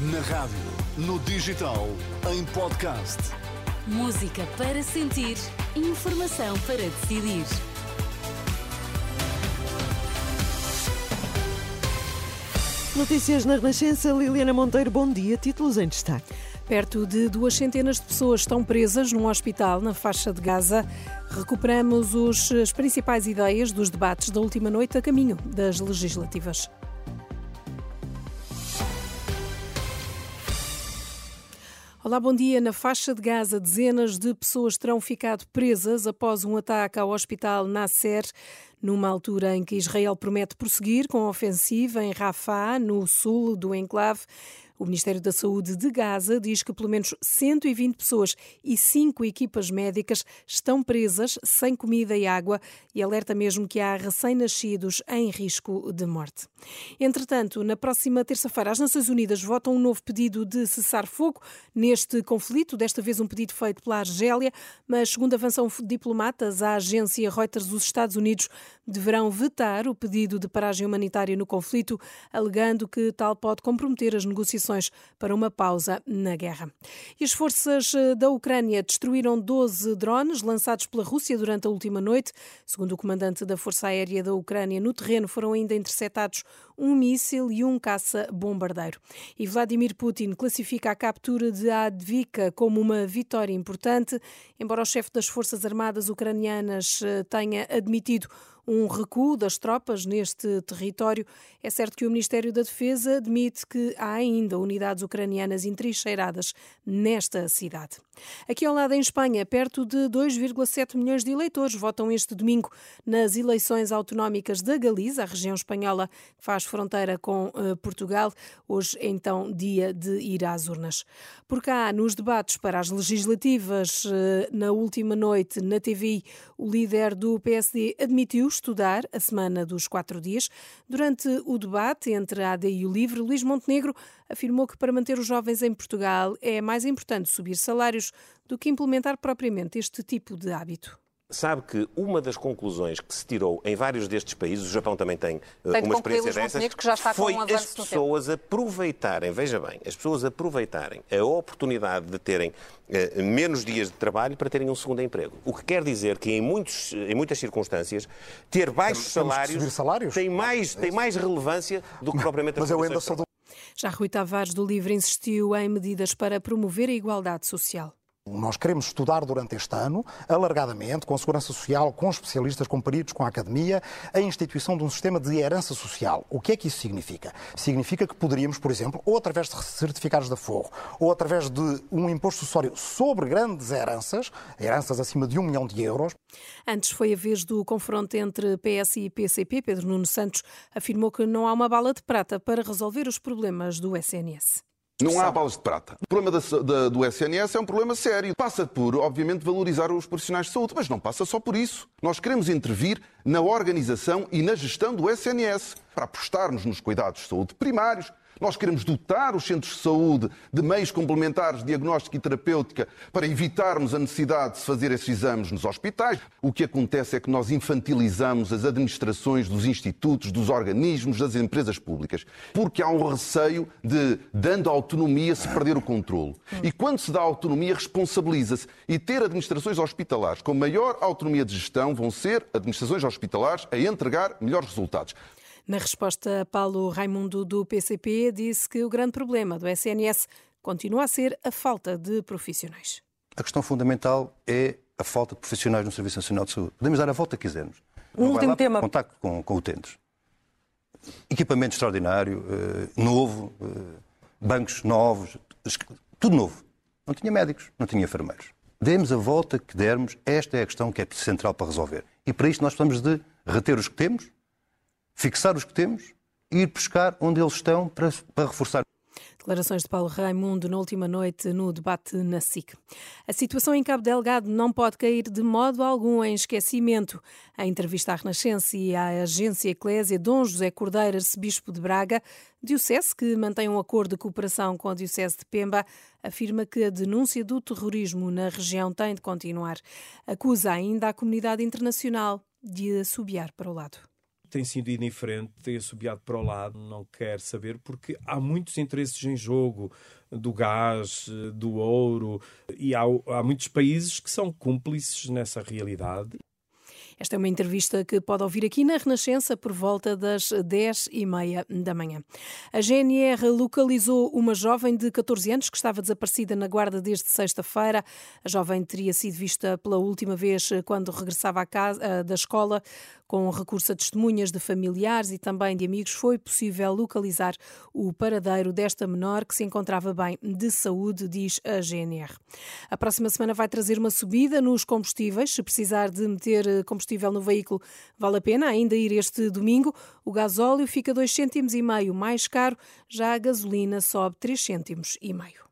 Na rádio, no digital, em podcast. Música para sentir, informação para decidir. Notícias na Renascença, Liliana Monteiro, bom dia. Títulos em destaque. Perto de duas centenas de pessoas estão presas num hospital na faixa de Gaza. Recuperamos os, as principais ideias dos debates da última noite a caminho das legislativas. Olá, bom dia. Na faixa de Gaza, dezenas de pessoas terão ficado presas após um ataque ao hospital Nasser, numa altura em que Israel promete prosseguir com a ofensiva em Rafah, no sul do enclave. O Ministério da Saúde de Gaza diz que pelo menos 120 pessoas e cinco equipas médicas estão presas sem comida e água e alerta mesmo que há recém-nascidos em risco de morte. Entretanto, na próxima terça-feira, as Nações Unidas votam um novo pedido de cessar-fogo neste conflito, desta vez um pedido feito pela Argélia, mas segundo avançam diplomatas, a agência Reuters dos Estados Unidos deverão vetar o pedido de paragem humanitária no conflito, alegando que tal pode comprometer as negociações para uma pausa na guerra. E as forças eh, da Ucrânia destruíram 12 drones lançados pela Rússia durante a última noite. Segundo o comandante da Força Aérea da Ucrânia, no terreno foram ainda interceptados um míssil e um caça-bombardeiro. E Vladimir Putin classifica a captura de Advika como uma vitória importante, embora o chefe das Forças Armadas ucranianas eh, tenha admitido um recuo das tropas neste território. É certo que o Ministério da Defesa admite que há ainda unidades ucranianas entrincheiradas nesta cidade. Aqui ao lado, em Espanha, perto de 2,7 milhões de eleitores votam este domingo nas eleições autonómicas da Galiza, a região espanhola que faz fronteira com uh, Portugal. Hoje, então, dia de ir às urnas. Por cá, nos debates para as legislativas, uh, na última noite, na TV, o líder do PSD admitiu estudar a semana dos quatro dias. Durante o debate entre a AD e o LIVRE, Luís Montenegro afirmou que para manter os jovens em Portugal é mais importante subir salários do que implementar propriamente este tipo de hábito. Sabe que uma das conclusões que se tirou em vários destes países, o Japão também tem, uh, tem uma experiência dessas, que já está foi um as pessoas aproveitarem, veja bem, as pessoas aproveitarem a oportunidade de terem uh, menos dias de trabalho para terem um segundo emprego. O que quer dizer que em, muitos, em muitas circunstâncias ter baixos salários, salários, Tem, mais, tem mais relevância do que propriamente as Mas eu ainda sou do... Já Rui Tavares do Livre insistiu em medidas para promover a igualdade social. Nós queremos estudar durante este ano, alargadamente, com a Segurança Social, com especialistas, com peritos, com a Academia, a instituição de um sistema de herança social. O que é que isso significa? Significa que poderíamos, por exemplo, ou através de certificados de aforro, ou através de um imposto sucessório sobre grandes heranças, heranças acima de um milhão de euros. Antes foi a vez do confronto entre PS e PCP. Pedro Nuno Santos afirmou que não há uma bala de prata para resolver os problemas do SNS. Não há balas de prata. O problema da, da, do SNS é um problema sério. Passa por, obviamente, valorizar os profissionais de saúde, mas não passa só por isso. Nós queremos intervir na organização e na gestão do SNS para apostarmos nos cuidados de saúde primários, nós queremos dotar os centros de saúde de meios complementares de diagnóstica e terapêutica para evitarmos a necessidade de se fazer esses exames nos hospitais. O que acontece é que nós infantilizamos as administrações dos institutos, dos organismos, das empresas públicas, porque há um receio de, dando autonomia, se perder o controle. E quando se dá autonomia, responsabiliza-se. E ter administrações hospitalares com maior autonomia de gestão vão ser administrações hospitalares a entregar melhores resultados. Na resposta, Paulo Raimundo, do PCP, disse que o grande problema do SNS continua a ser a falta de profissionais. A questão fundamental é a falta de profissionais no Serviço Nacional de Saúde. Podemos dar a volta que quisermos. Um último tema. Contacto com, com utentes. Equipamento extraordinário, uh, novo, uh, bancos novos, tudo novo. Não tinha médicos, não tinha enfermeiros. Demos a volta que dermos, esta é a questão que é central para resolver. E para isto nós precisamos de reter os que temos, fixar os que temos e ir buscar onde eles estão para, para reforçar. Declarações de Paulo Raimundo na última noite no debate na SIC. A situação em Cabo Delgado não pode cair de modo algum em esquecimento. A entrevista à Renascença e à agência Eclésia, Dom José Cordeiro, arcebispo de Braga, Diocese, que mantém um acordo de cooperação com a Diocese de Pemba, afirma que a denúncia do terrorismo na região tem de continuar. Acusa ainda a comunidade internacional de assobiar para o lado tem sido indiferente, tem assobiado para o lado, não quer saber, porque há muitos interesses em jogo do gás, do ouro, e há, há muitos países que são cúmplices nessa realidade. Esta é uma entrevista que pode ouvir aqui na Renascença por volta das 10 e meia da manhã. A GNR localizou uma jovem de 14 anos que estava desaparecida na guarda desde sexta-feira. A jovem teria sido vista pela última vez quando regressava casa, da escola. Com recurso a testemunhas de familiares e também de amigos, foi possível localizar o paradeiro desta menor que se encontrava bem de saúde, diz a GNR. A próxima semana vai trazer uma subida nos combustíveis. Se precisar de meter combustível no veículo, vale a pena ainda ir este domingo. O gasóleo fica 2,5 cêntimos e meio mais caro, já a gasolina sobe 3 cêntimos e meio.